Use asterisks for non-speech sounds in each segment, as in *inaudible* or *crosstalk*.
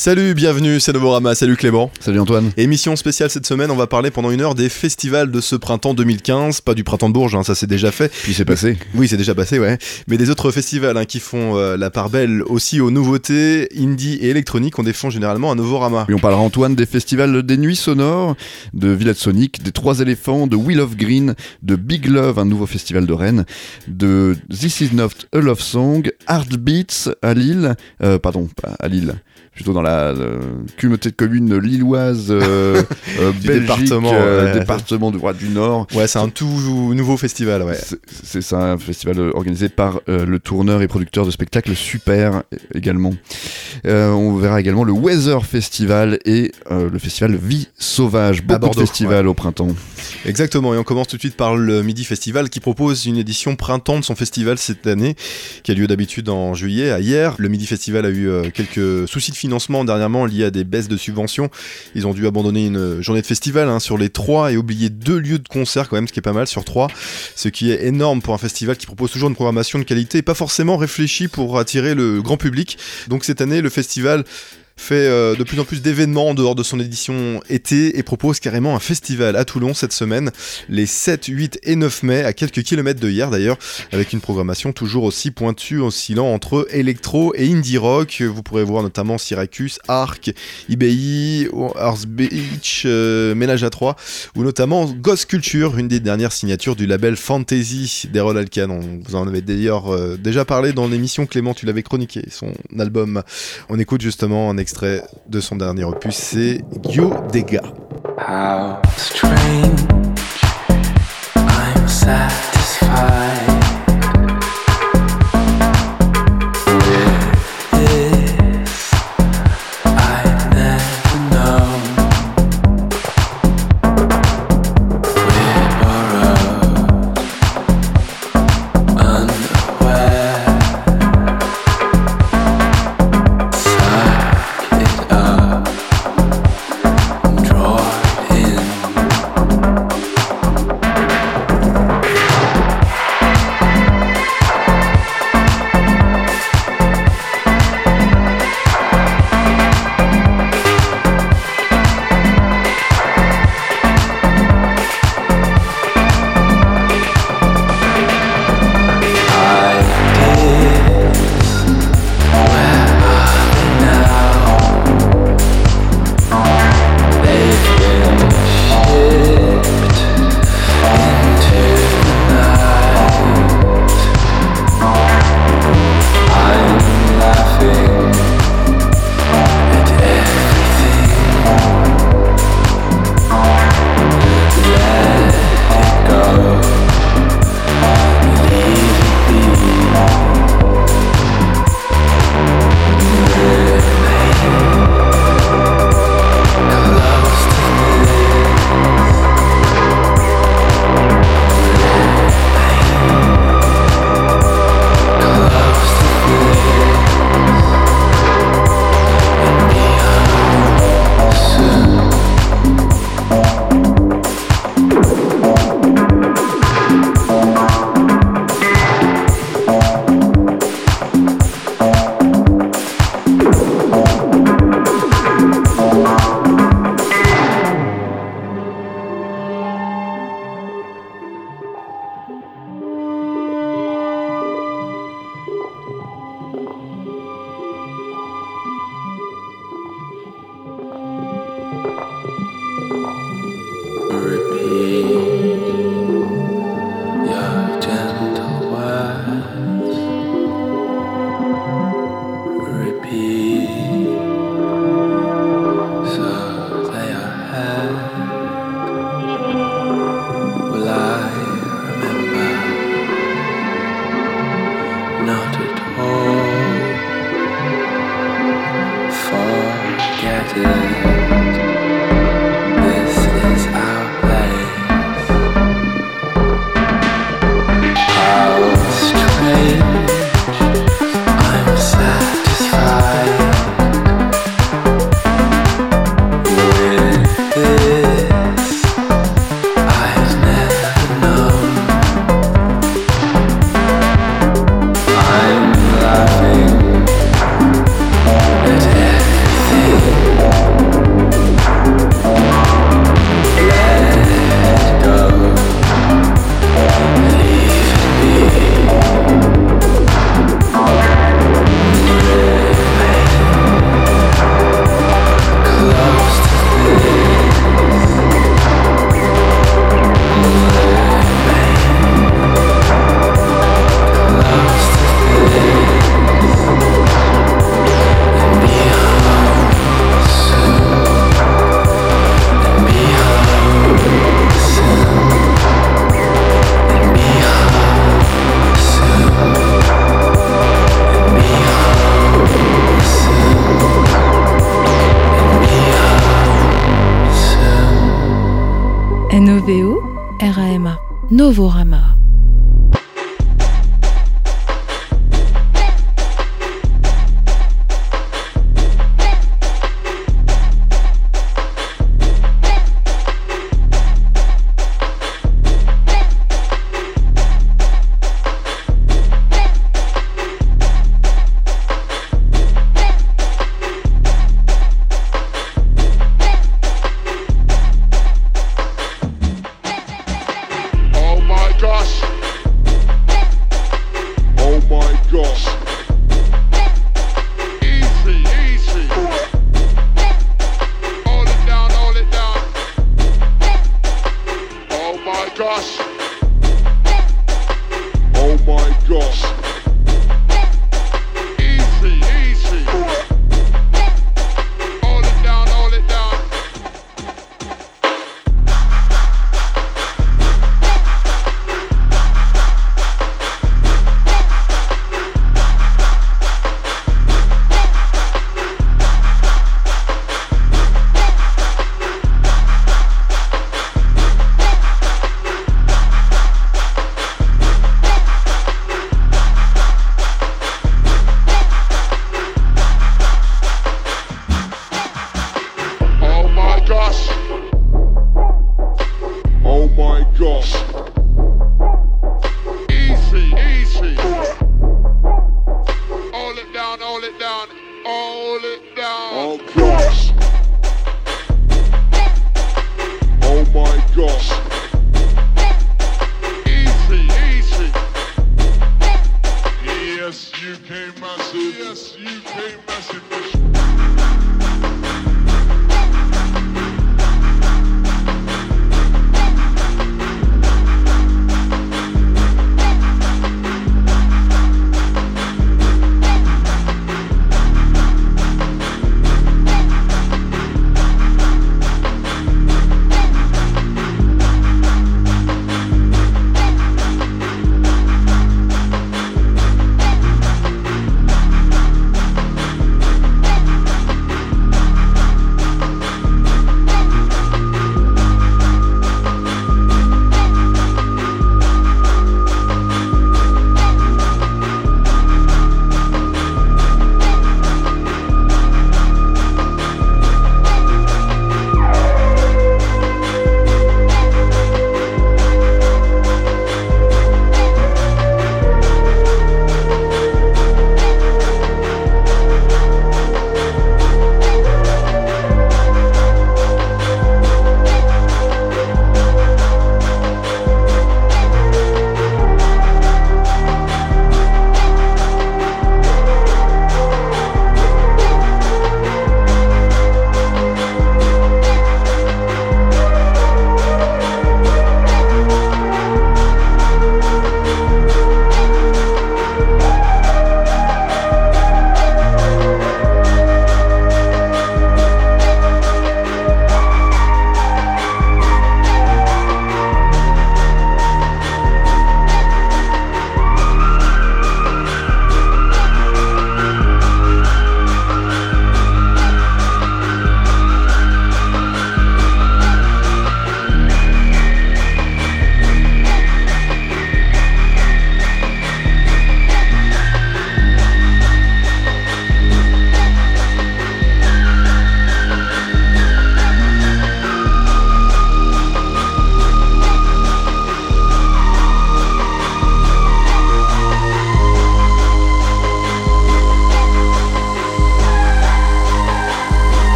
Salut, bienvenue, c'est Novorama, salut Clément. Salut Antoine. Émission spéciale cette semaine, on va parler pendant une heure des festivals de ce printemps 2015, pas du printemps de Bourges, hein, ça c'est déjà fait. Puis c'est passé. Oui, c'est déjà passé, ouais. Mais des autres festivals hein, qui font euh, la part belle aussi aux nouveautés indie et électroniques, on défend généralement à Novorama. Oui, on parlera Antoine des festivals des Nuits Sonores, de Village Sonic, des Trois Éléphants, de Wheel of Green, de Big Love, un nouveau festival de Rennes, de This Is Not a Love Song, Heartbeats à Lille, euh, pardon, pas à Lille, plutôt dans la euh, communauté de communes lilloise, euh, *laughs* euh, Du Belgique, département, ouais. département du roi du Nord. Ouais, c'est un tout nouveau festival, ouais. C'est- un festival organisé par le tourneur et producteur de spectacles Super également. On verra également le Weather Festival et le festival Vie Sauvage. Beaucoup Bordeaux, de festivals au printemps. Exactement, et on commence tout de suite par le Midi Festival qui propose une édition printemps de son festival cette année, qui a lieu d'habitude en juillet, à hier. Le Midi Festival a eu quelques soucis de financement dernièrement liés à des baisses de subventions. Ils ont dû abandonner une journée de festival hein, sur les trois et oublier deux lieux de concert quand même, ce qui est pas mal sur trois, ce qui est énorme pour un festival qui propose toujours une programmation de qualité et pas forcément réfléchie pour attirer le grand public. Donc cette année, le festival fait euh, de plus en plus d'événements en dehors de son édition été et propose carrément un festival à Toulon cette semaine, les 7, 8 et 9 mai, à quelques kilomètres de hier d'ailleurs, avec une programmation toujours aussi pointue, oscillant entre électro et indie rock. Vous pourrez voir notamment Syracuse, Arc, IBI, Earth Beach, euh, Ménage à 3, ou notamment Ghost Culture, une des dernières signatures du label Fantasy d'Errol Alkan. On vous en avait d'ailleurs euh, déjà parlé dans l'émission Clément, tu l'avais chroniqué, son album. On écoute justement un de son dernier opus, c'est Yo Dega. How strange I'm satisfied Novorama.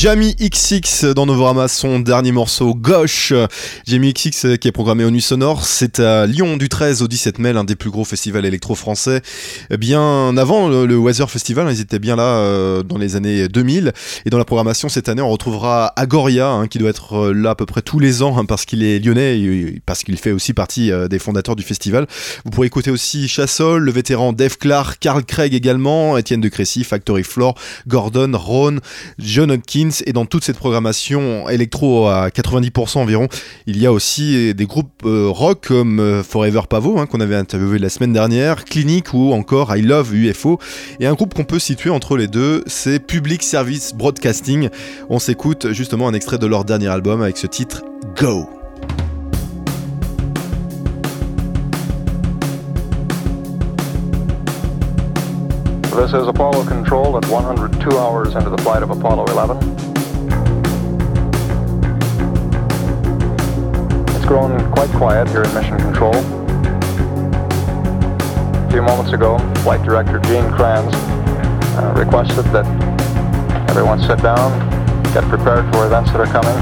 Jamie XX dans Novorama, son dernier morceau gauche. Jamie XX euh, qui est programmé au Nuit Sonore, c'est à Lyon du 13 au 17 mai, l'un des plus gros festivals électro français. Eh Bien avant le, Weather Festival, hein, ils étaient bien là euh, dans les années 2000. Et dans la programmation cette année, on retrouvera Agoria, hein, qui doit être euh, là à peu près tous les ans hein, parce qu'il est lyonnais et parce qu'il fait aussi partie euh, des fondateurs du festival. Vous pourrez écouter aussi Chassol, le vétéran Dave Clark, Carl Craig également, Étienne de Crécy, Factory Floor, Gordon, Ron, John Hopkins et dans toute cette programmation électro à 90% environ, il y a aussi des groupes euh, rock comme euh, Forever Pavo hein, qu'on avait interviewé la semaine dernière, Clinic ou encore I Love UFO et un groupe qu'on peut situer entre les deux, c'est Public Service Broadcasting. On s'écoute justement un extrait de leur dernier album avec ce titre Go. This is Apollo Control at 102 hours into the flight of Apollo 11. It's grown quite quiet here in Mission Control. A few moments ago, Flight Director Gene Kranz uh, requested that everyone sit down, get prepared for events that are coming.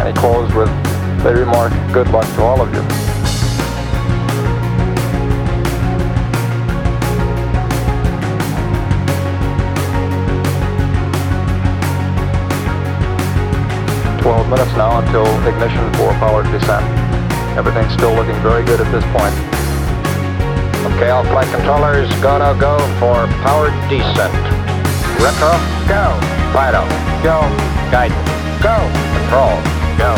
And he closed with the remark, good luck to all of you. Twelve minutes now until ignition for powered descent. Everything's still looking very good at this point. Okay, all flight controllers, go to go for powered descent. Retro, go. Fido, go. Guidance, go. Control, go.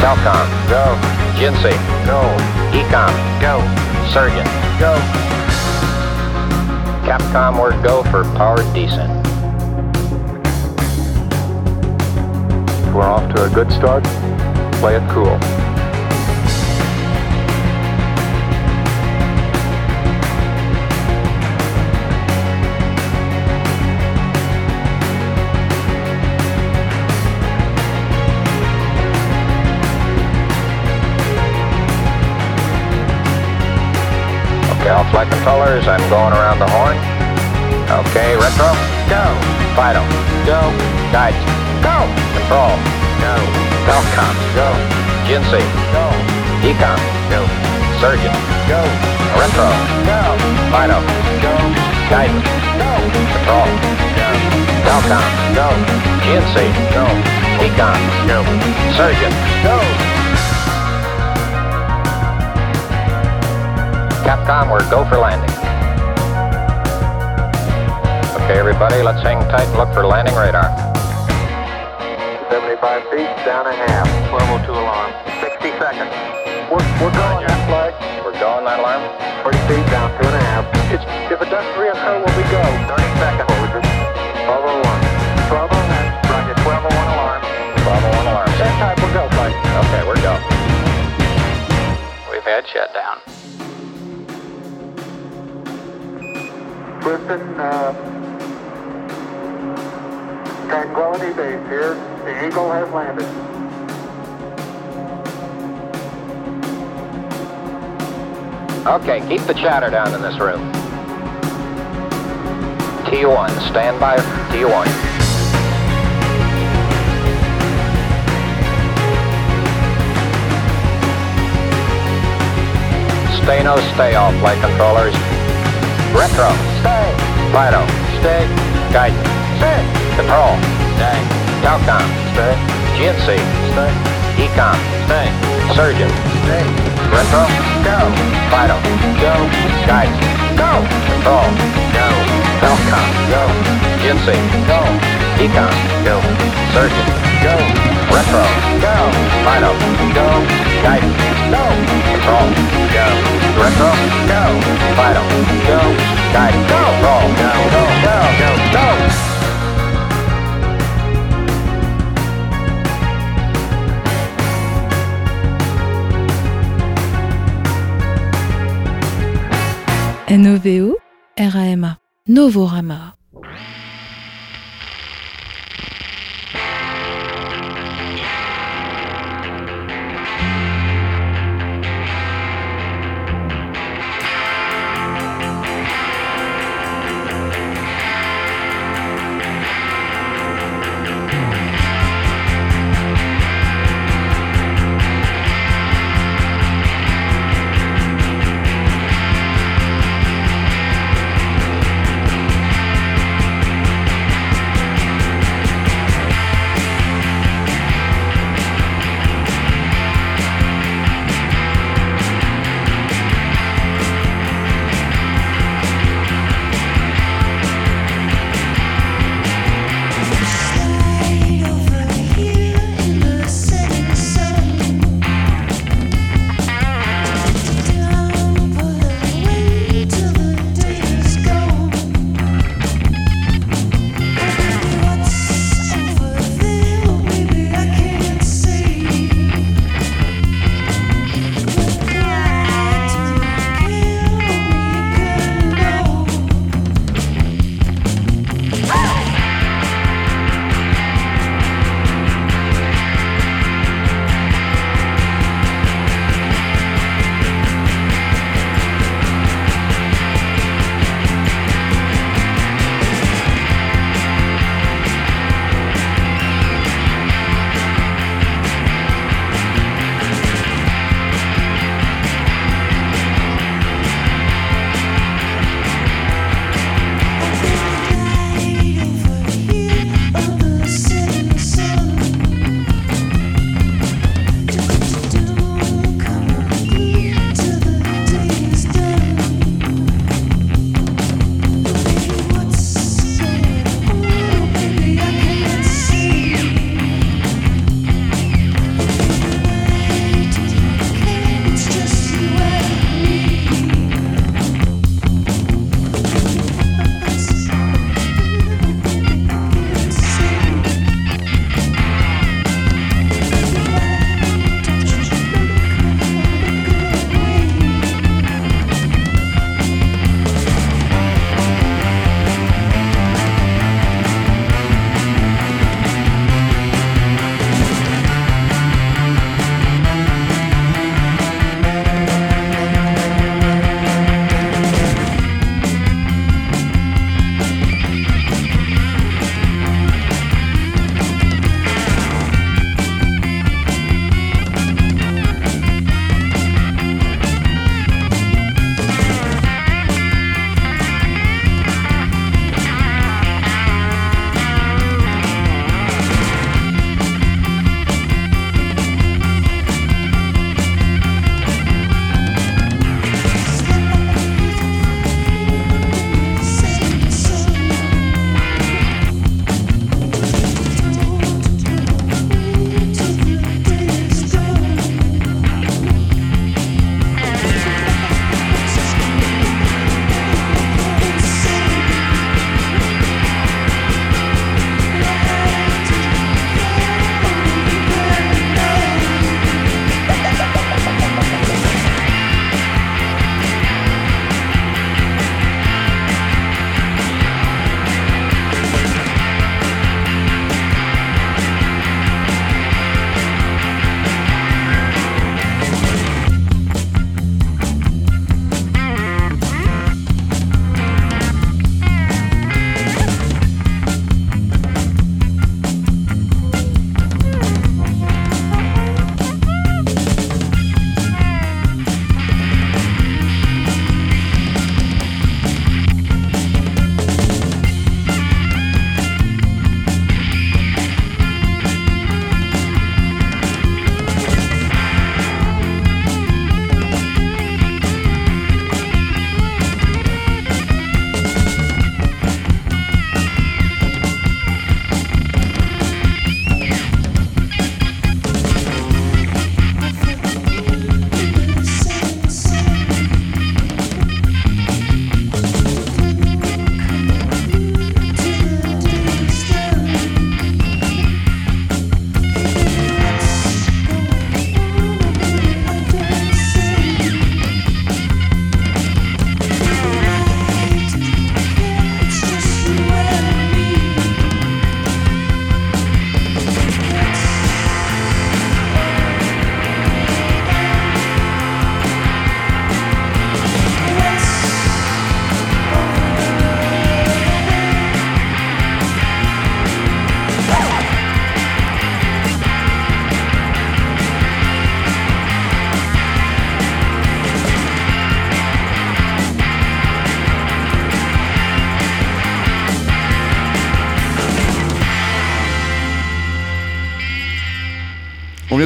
Telcom, go. Jinsei, go. Ecom, go. Surgeon, go. Capcom, we're go for powered descent. We're off to a good start. Play it cool. Okay, all flight controllers, I'm going around the horn. Okay, retro, go. Fido, go. Guidance, Control, go. Telcom, go. Jinsei, go. Ecom, go. Surgeon, go. Retro, go. Fido, go. Guidance, go. Control, go. Telcom, go. Jinsei, go. Ecom, go. Surgeon, go. Capcom, we're go for landing. Okay, everybody, let's hang tight and look for landing radar. 75 feet, down a half. 1202 alarm. 60 seconds. We're, we're going that flag. We're going that alarm. 40 feet, down two and a half. It's, if it does reoccur, will we go? 30 seconds. 1201. 1201. Roger, 1201 alarm. 1201 alarm. That type will go, flight. Okay, we're go. We've had shutdown. Listen, uh, Tranquility Base here. The Eagle has landed. Okay, keep the chatter down in this room. T1, stand by T1. Stay no stay all flight controllers. Retro, stay. Fido, stay. Guidance, stay. Control, stay. Telcom, stay. GNC, stay. Ecom, stay. Surgeon, stay. Retro, go. Fido, go. Guidance, go. Control, go. Telcom, go. GNC, go. Ecom, go. Surgeon, go. Retro, go. Fido, go. Guidance, go. Control, go. Retro, go. Fido, go. Guidance, go. Control, go. Go, go, go, go. NOVO, RAMA, Novorama.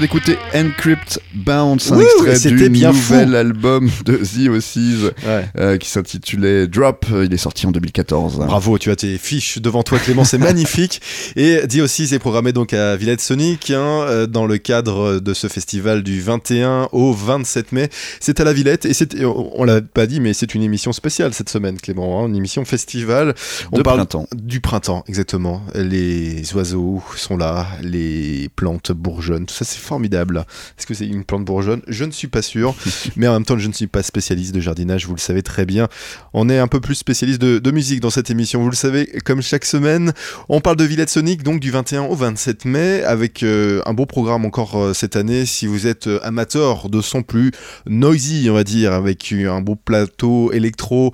D'écouter Encrypt Bounce, un Wouh, extrait c'était du bien fou. nouvel album de The Ossies Ouais. euh, qui s'intitulait Drop. Il est sorti en 2014. Bravo, tu as tes fiches devant toi, Clément, c'est magnifique. *laughs* Et dit aussi, c'est programmé donc à Villette Sonic hein, euh, dans le cadre de ce festival du 21 au 27 mai. C'est à la Villette et c'est, on l'a pas dit, mais c'est une émission spéciale cette semaine, Clément, hein, une émission festival. On De parle printemps. du printemps, exactement. Les oiseaux sont là, les plantes bourgeonnent, tout ça c'est formidable. Est-ce que c'est une plante bourgeonne? Je ne suis pas sûr, *laughs* mais en même temps je ne suis pas spécialiste de jardinage, vous le savez très bien. On est un peu plus spécialiste de, de musique dans cette émission, vous le savez, comme chaque semaine. On parle de Villette Sonic, donc du 21 au 27 mai, avec euh, un beau programme encore euh, cette année. Si vous êtes euh, amateur de son plus noisy, on va dire, avec un beau plateau électro,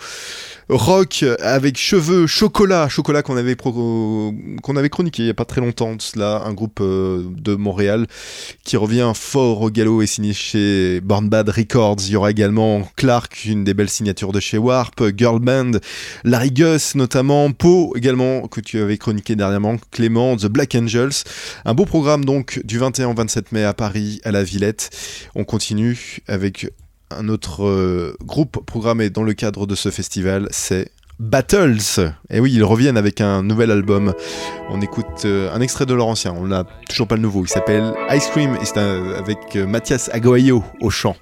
rock, avec cheveux, chocolat, chocolat qu'on avait, chroniqué il n'y a pas très longtemps cela, un groupe euh, de Montréal qui revient fort au galop et signé chez Born Bad Records. Il y aura également Clark, une des belles signatures de chez Warp, Girl Band, Larry Gus notamment, Poe également, que tu avais chroniqué dernièrement, Clément, The Black Angels. Un beau programme donc du 21 au 27 mai à Paris, à la Villette. On continue avec un autre euh, groupe programmé dans le cadre de ce festival, c'est Battles. Et oui, ils reviennent avec un nouvel album. On écoute euh, un extrait de leur ancien, on n'a toujours pas le nouveau. Il s'appelle Ice Cream et c'est avec euh, Mathias Aguayo au chant.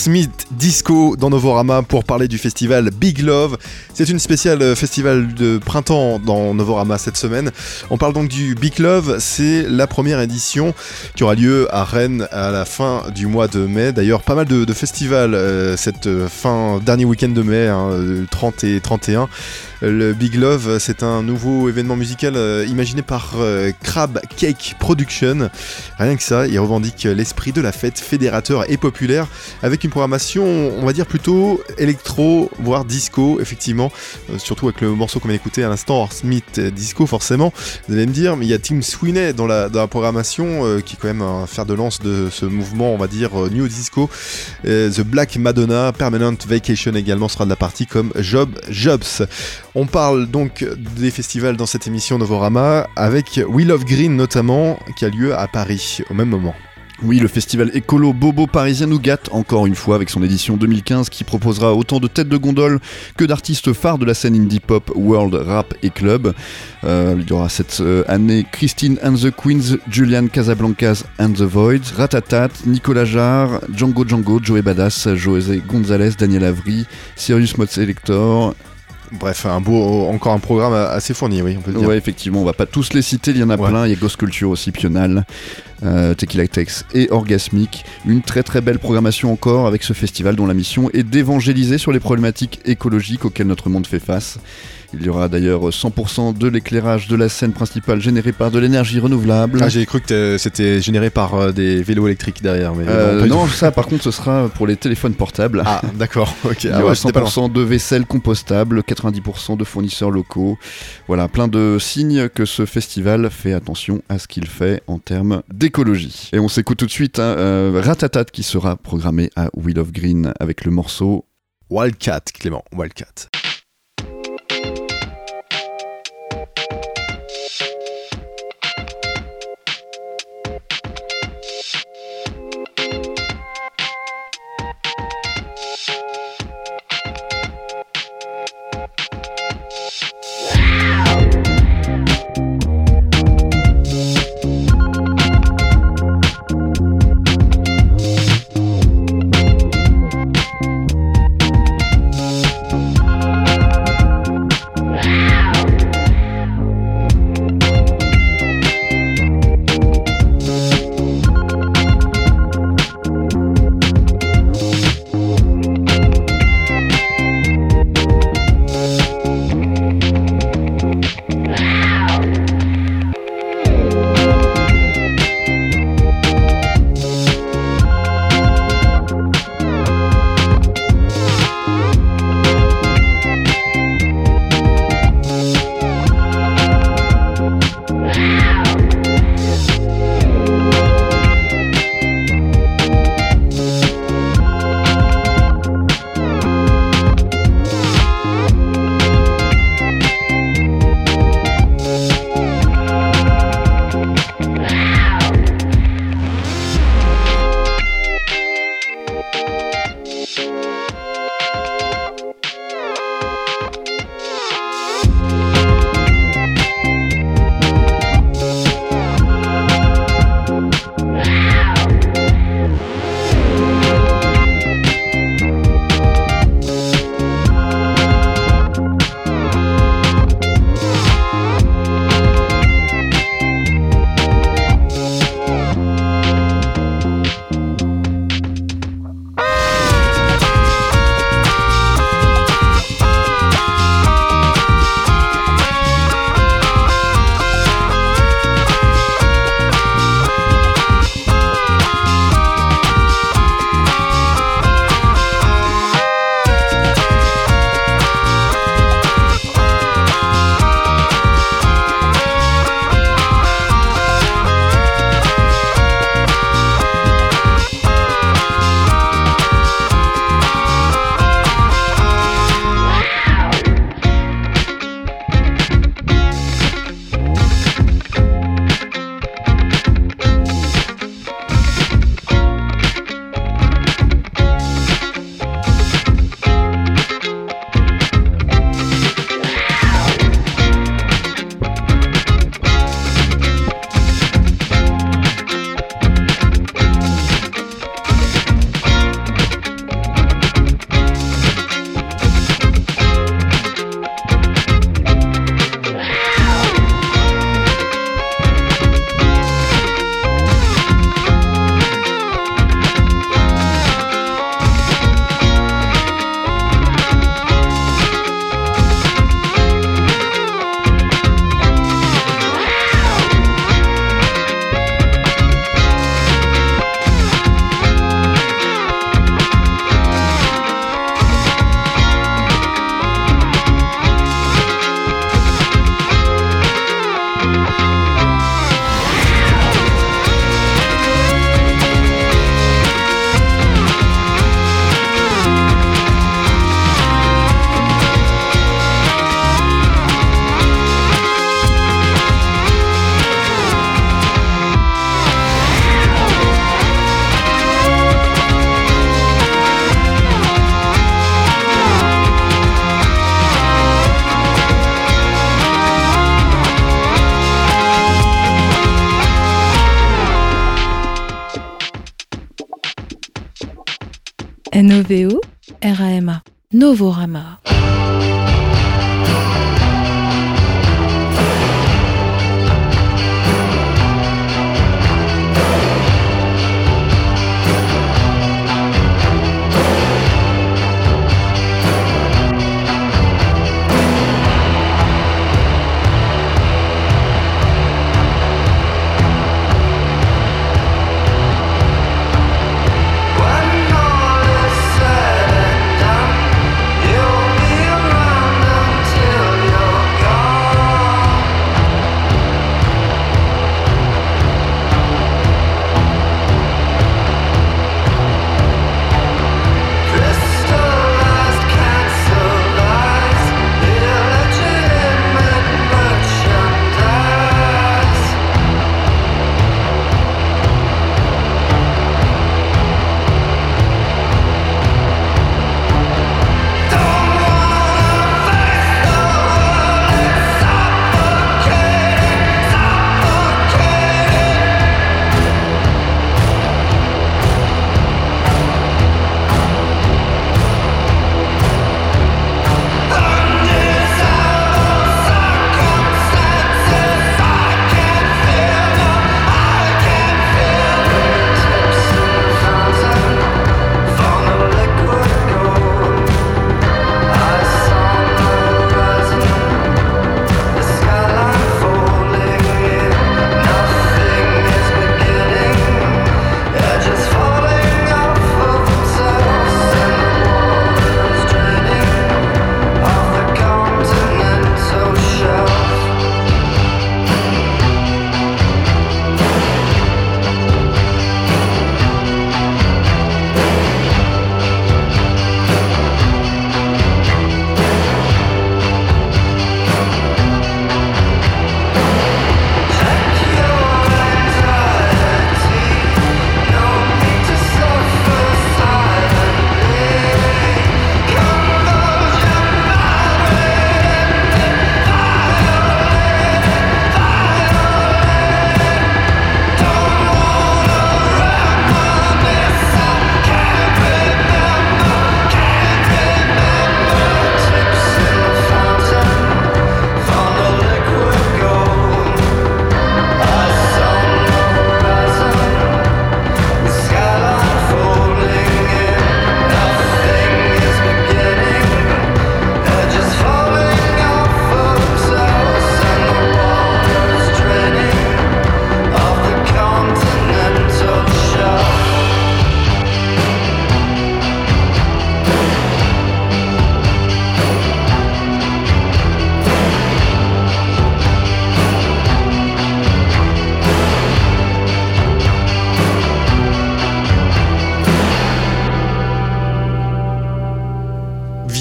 Smith Disco dans Novorama pour parler du festival Big Love. C'est une spéciale euh, festival de printemps dans Novorama cette semaine. On parle donc du Big Love, c'est la première édition qui aura lieu à Rennes à la fin du mois de mai. D'ailleurs, pas mal de, festivals euh, cette euh, fin, dernier week-end de mai, hein, euh, 30 et 31. Le Big Love, c'est un nouveau événement musical imaginé par Crab Cake Production. Rien que ça, il revendique l'esprit de la fête fédérateur et populaire avec une programmation, on va dire plutôt électro, voire disco, effectivement. Euh, surtout avec le morceau qu'on vient d'écouter à l'instant, Smith Disco, forcément. Vous allez me dire, mais il y a Tim Sweeney dans la, programmation euh, qui est quand même un fer de lance de ce mouvement, on va dire, euh, New Disco. The Black Madonna, Permanent Vacation également sera de la partie comme Job Jobs. On parle donc des festivals dans cette émission Novorama avec Wheel of Green notamment qui a lieu à Paris au même moment. Oui, le festival écolo Bobo Parisien nous gâte encore une fois avec son édition 2015 qui proposera autant de têtes de gondole que d'artistes phares de la scène indie pop, world, rap et club. Euh, il y aura cette euh, année Christine and the Queens, Julian Casablancas and the Void, Ratatat, Nicolas Jarre, Django Django, Joey Badass, José Gonzalez, Daniel Avry, Sirius Mod Selector, Bref, un beau, encore un programme assez fourni, oui, on peut le dire. Ouais, effectivement, on va pas tous les citer, il y en a Ouais. plein. Il y a Ghost Culture aussi, Pional, euh, Tequila Tex et Orgasmic. Une très très belle programmation encore avec ce festival dont la mission est d'évangéliser sur les problématiques écologiques auxquelles notre monde fait face. Il y aura d'ailleurs 100% de l'éclairage de la scène principale généré par de l'énergie renouvelable. Ah, j'ai cru que c'était généré par euh, des vélos électriques derrière, mais Euh, non, du ça par contre ce sera pour les téléphones portables. Ah, d'accord, ok. *laughs* Il y Ah aura ouais, c'était pas loin. 100% de vaisselle compostable, 90% de fournisseurs locaux. Voilà, plein de signes que ce festival fait attention à ce qu'il fait en termes d'écologie. Et on s'écoute tout de suite hein, euh, Ratatat qui sera programmé à Wheel of Green avec le morceau Wildcat, Clément, Wildcat. Novorama.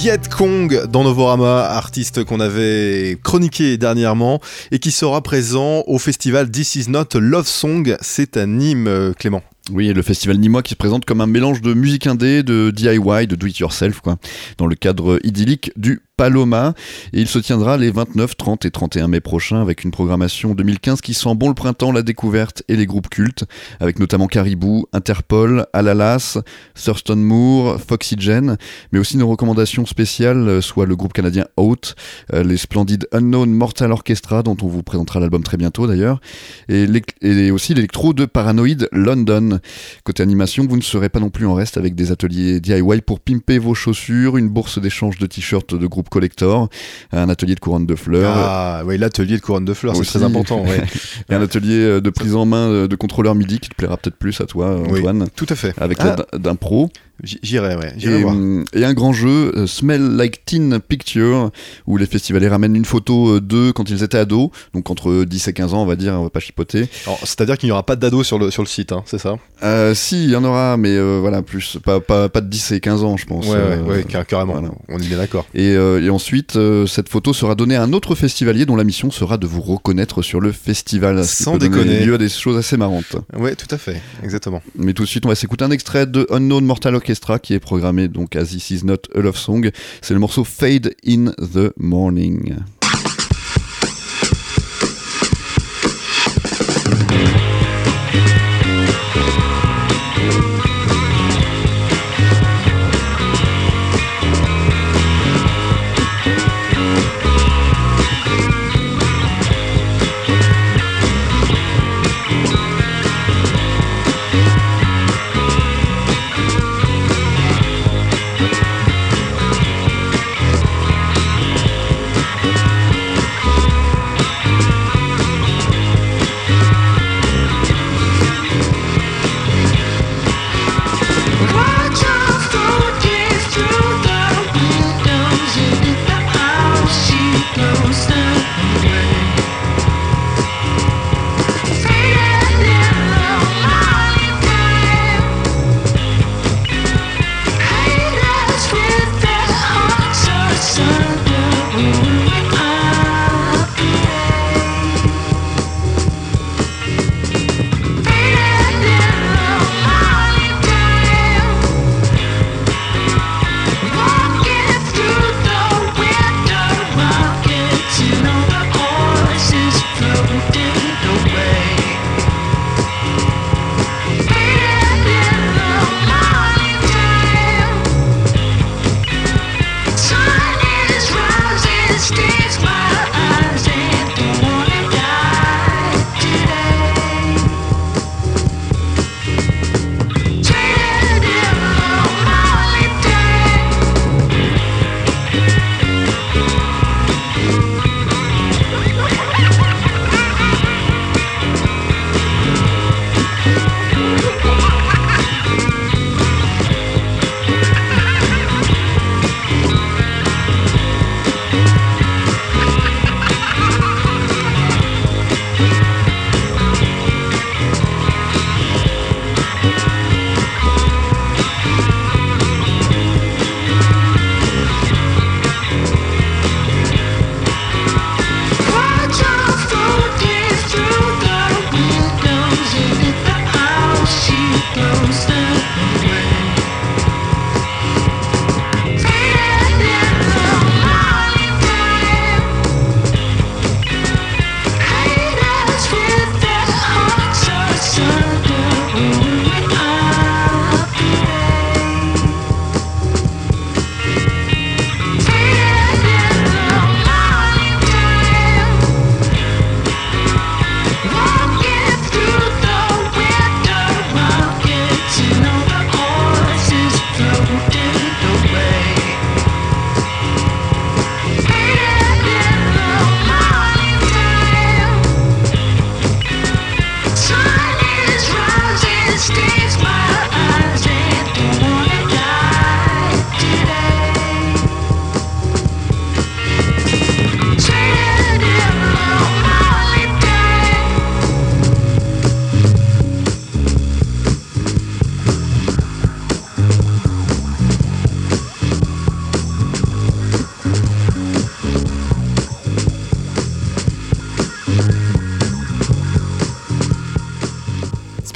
Viet Cong dans Novorama, artiste qu'on avait chroniqué dernièrement et qui sera présent au festival This Is Not Love Song. C'est à Nîmes, euh, Clément. Oui, le festival nîmois qui se présente comme un mélange de musique indé, de DIY, de do-it-yourself, quoi, dans le cadre idyllique du Paloma. Et il se tiendra les 29, 30 et 31 mai prochains avec une programmation 2015 qui sent bon le printemps, la découverte et les groupes cultes, avec notamment Caribou, Interpol, Alalas, Thurston Moore, Foxygen, mais aussi nos recommandations spéciales, euh, soit le groupe canadien Out, euh, les splendides Unknown Mortal Orchestra, dont on vous présentera l'album très bientôt d'ailleurs, et, et aussi l'électro de Paranoid London. Côté animation, vous ne serez pas non plus en reste avec des ateliers DIY pour pimper vos chaussures, une bourse d'échange de t-shirts de groupe collector, un atelier de couronne de fleurs, Ah, oui, l'atelier de couronne de fleurs, c'est très important. ouais. *laughs* et un atelier euh, de prise en main euh, de contrôleur MIDI qui te plaira peut-être plus à toi, euh, Oui, Antoine, tout à fait. avec Ah, l'aide d'un pro. J'irai, ouais. J'irai Et, voir. hum, et un grand jeu, euh, Smell Like Teen Picture, où les festivaliers ramènent une photo euh, d'eux quand ils étaient ados, donc entre 10 et 15 ans, on va dire, on va pas chipoter. C'est-à-dire qu'il n'y aura pas de dado sur le, sur le site, hein, c'est ça? Euh, si, il y en aura, mais euh, voilà, plus, pas, pas, pas de 10 et 15 ans, je pense. Ouais, euh, ouais, ouais, car- carrément. voilà. On est bien d'accord. Et, euh, et ensuite, euh, cette photo sera donnée à un autre festivalier dont la mission sera de vous reconnaître sur le festival. Sans déconner. lieu à des choses assez marrantes. Ouais, tout à fait, exactement. Mais tout de suite, on va s'écouter un extrait de Unknown Mortal Qui est programmé donc à This Is Not a Love Song. C'est le morceau Fade in the Morning.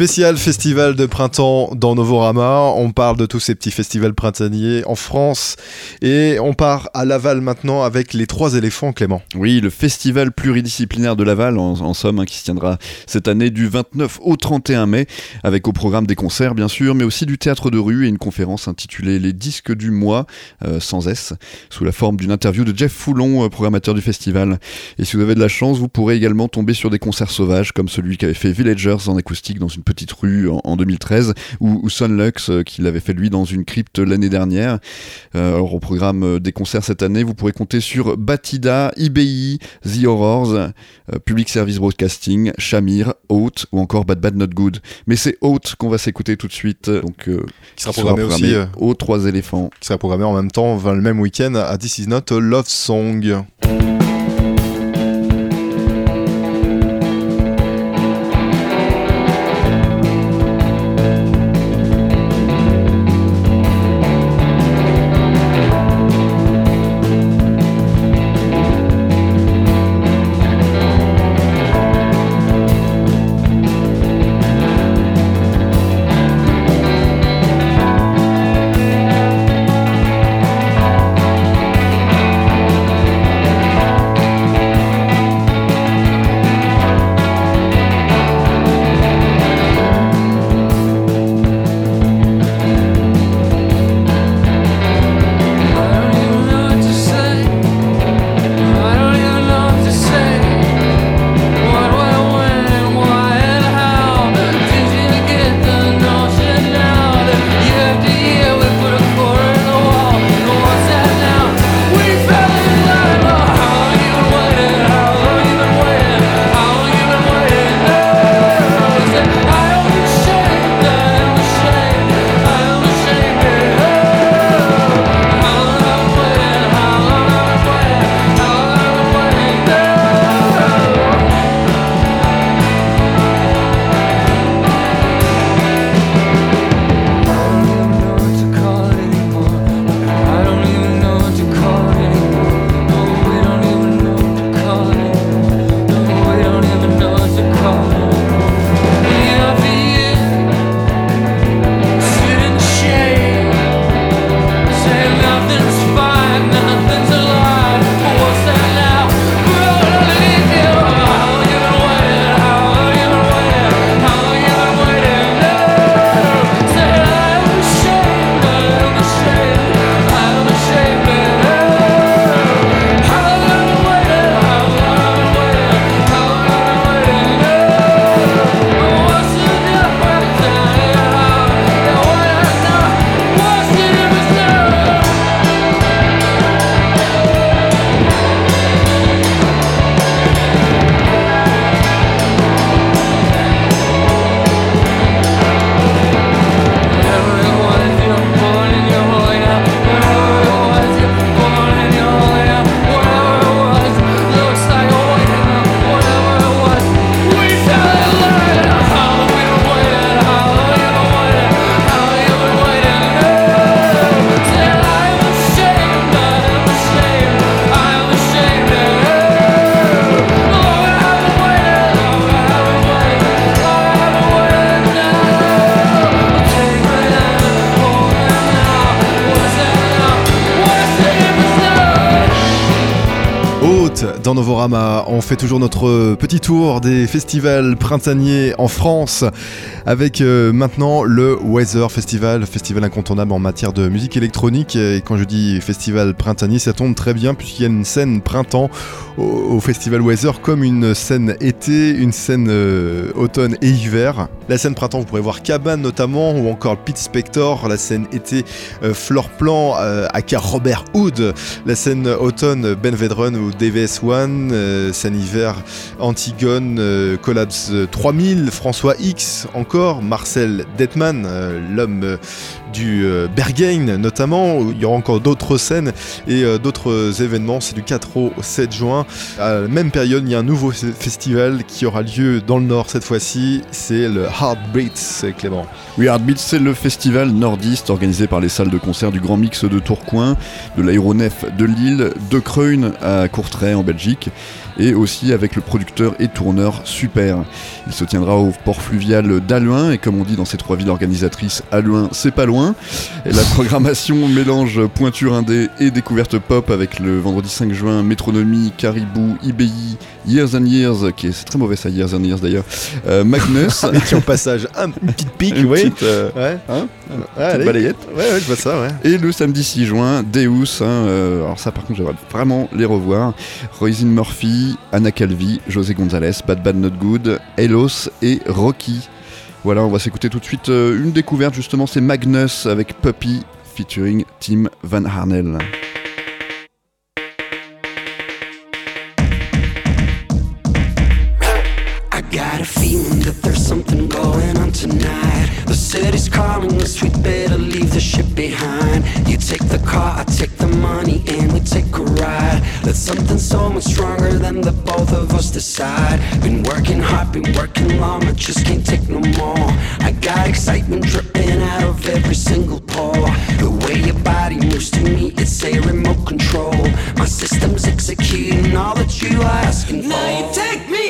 Spécial festival de printemps dans Novorama. On parle de tous ces petits festivals printaniers en France. Et on part à Laval maintenant avec les trois éléphants, Clément. Oui, le festival pluridisciplinaire de Laval, en, somme, hein, qui se tiendra cette année du 29 au 31 mai, avec au programme des concerts, bien sûr, mais aussi du théâtre de rue et une conférence intitulée Les disques du mois, euh, sans S, sous la forme d'une interview de Jeff Foulon, euh, programmateur du festival. Et si vous avez de la chance, vous pourrez également tomber sur des concerts sauvages, comme celui qu'avait fait Villagers en acoustique dans une petite rue en, en 2013, ou, ou Sunlux, euh, qui l'avait fait lui dans une crypte l'année dernière. Euh, alors au programme euh, des concerts cette année, vous pourrez compter sur Batida, IBI, The Horrors, euh, Public Service Broadcasting, Shamir, Haute ou encore Bad Bad Not Good. Mais c'est Haute qu'on va s'écouter tout de suite, donc euh, Qui sera programmé aussi, euh, aux Trois éléphants. qui sera programmé en même temps, le même week-end à This Is Not a Love Song. Dans Novorama, on fait toujours notre petit tour des festivals printaniers en France avec euh, maintenant le Weather Festival, festival incontournable en matière de musique électronique. Et quand je dis festival printanier, ça tombe très bien puisqu'il y a une scène printemps au, festival Weather comme une scène été, une scène euh, automne et hiver. La scène printemps, vous pourrez voir Cabane notamment ou encore Pete Spector. La scène été, euh, Floor Plan, euh, Robert Hood. La scène automne, Ben Vedron ou DVS Euh, scène hiver, Antigone, euh, Collapse 3000, François X encore, Marcel Detman, euh, l'homme euh, du euh, Berghain notamment. Il y aura encore d'autres scènes et euh, d'autres événements. C'est du 4 au 7 juin. À la même période, il y a un nouveau festival qui aura lieu dans le nord cette fois-ci. C'est le Heartbeats, Clément. Oui, Heartbeat, c'est le festival nordiste organisé par les salles de concert du Grand Mix de Tourcoing, de l'aéronef de Lille, de Creune à Courtrai en Belgique, et aussi avec le producteur et tourneur Super. Il se tiendra au port fluvial d'Aluin, et comme on dit dans ces trois villes organisatrices, Aluin c'est pas loin. Et la programmation *laughs* mélange pointure indé et découverte pop avec le vendredi 5 juin Métronomie, Caribou, IBI, Years and Years, qui est très mauvais ça, Years and Years d'ailleurs, euh, Magnus. Et qui au passage, un, *laughs* une petite pique, Une oui. petite, euh, Ouais. hein, balayette. Ouais, ouais, je vois ça, ouais. Et le samedi 6 juin, Deus, hein, euh, alors ça par contre j'aimerais vraiment les revoir, Roisin Murphy, Anna Calvi, José Gonzalez, Bad Bad Not Good, Elos et Rocky. Voilà, on va s'écouter tout de suite euh, une découverte justement, c'est Magnus avec Puppy featuring Tim Van Harnel. I got a feeling that there's something going on tonight. The city's calling us, we'd better leave the ship behind. You take the car, I take the money, and we take a ride. Let something so much stronger than the both of us decide. Been working hard, been working long, I just can't take no more. I got excitement dripping out of every single pore. The way your body moves to me, it's a remote control. My system's executing all that you are asking for. Now you take me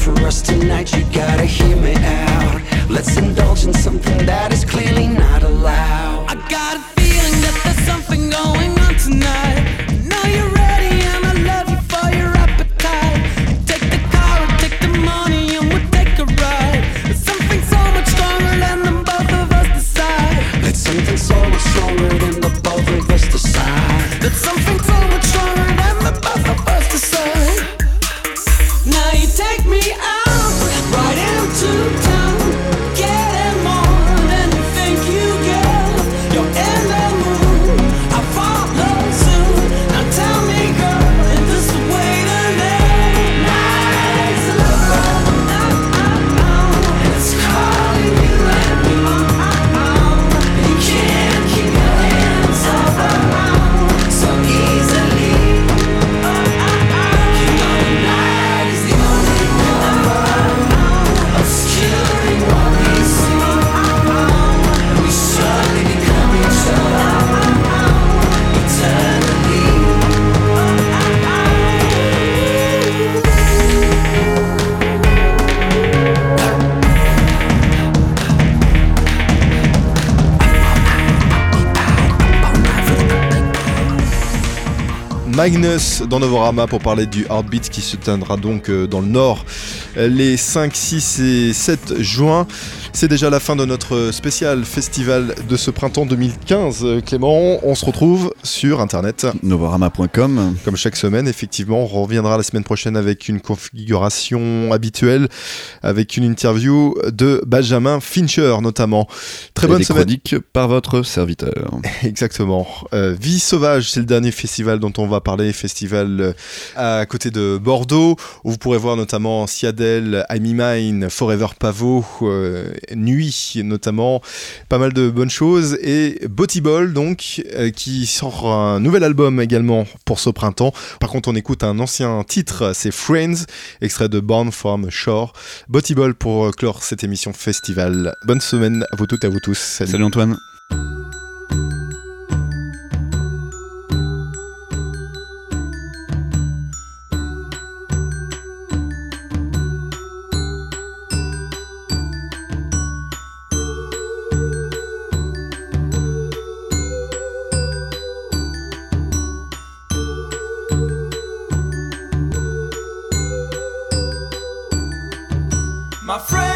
For us tonight, you gotta hear me out. Let's indulge in something that is clearly not allowed. Magnus dans Novorama pour parler du Heartbeat qui se tiendra donc euh, dans le nord euh, les 5, 6 et 7 juin. C'est déjà la fin de notre spécial festival de ce printemps 2015. Euh, Clément, on se retrouve sur internet. Novorama.com. Comme chaque semaine, effectivement, on reviendra la semaine prochaine avec une configuration habituelle, avec une interview de Benjamin Fincher notamment. Très Et bonne des semaine. chroniques par votre serviteur. *laughs* Exactement. Euh, Vie sauvage, c'est le dernier festival dont on va parler, festival euh, à côté de Bordeaux, où vous pourrez voir notamment Siadel, I'm Mine, Forever Pavot, euh, Nuit notamment, pas mal de bonnes choses, et Botty Ball donc, euh, qui sort un nouvel album également pour ce printemps. Par contre, on écoute un ancien titre, c'est Friends, extrait de Born from Shore. Botty Ball pour clore cette émission festival. Bonne semaine à vous toutes et à vous tous. Salut. Salut Antoine. My friends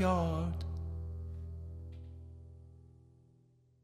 of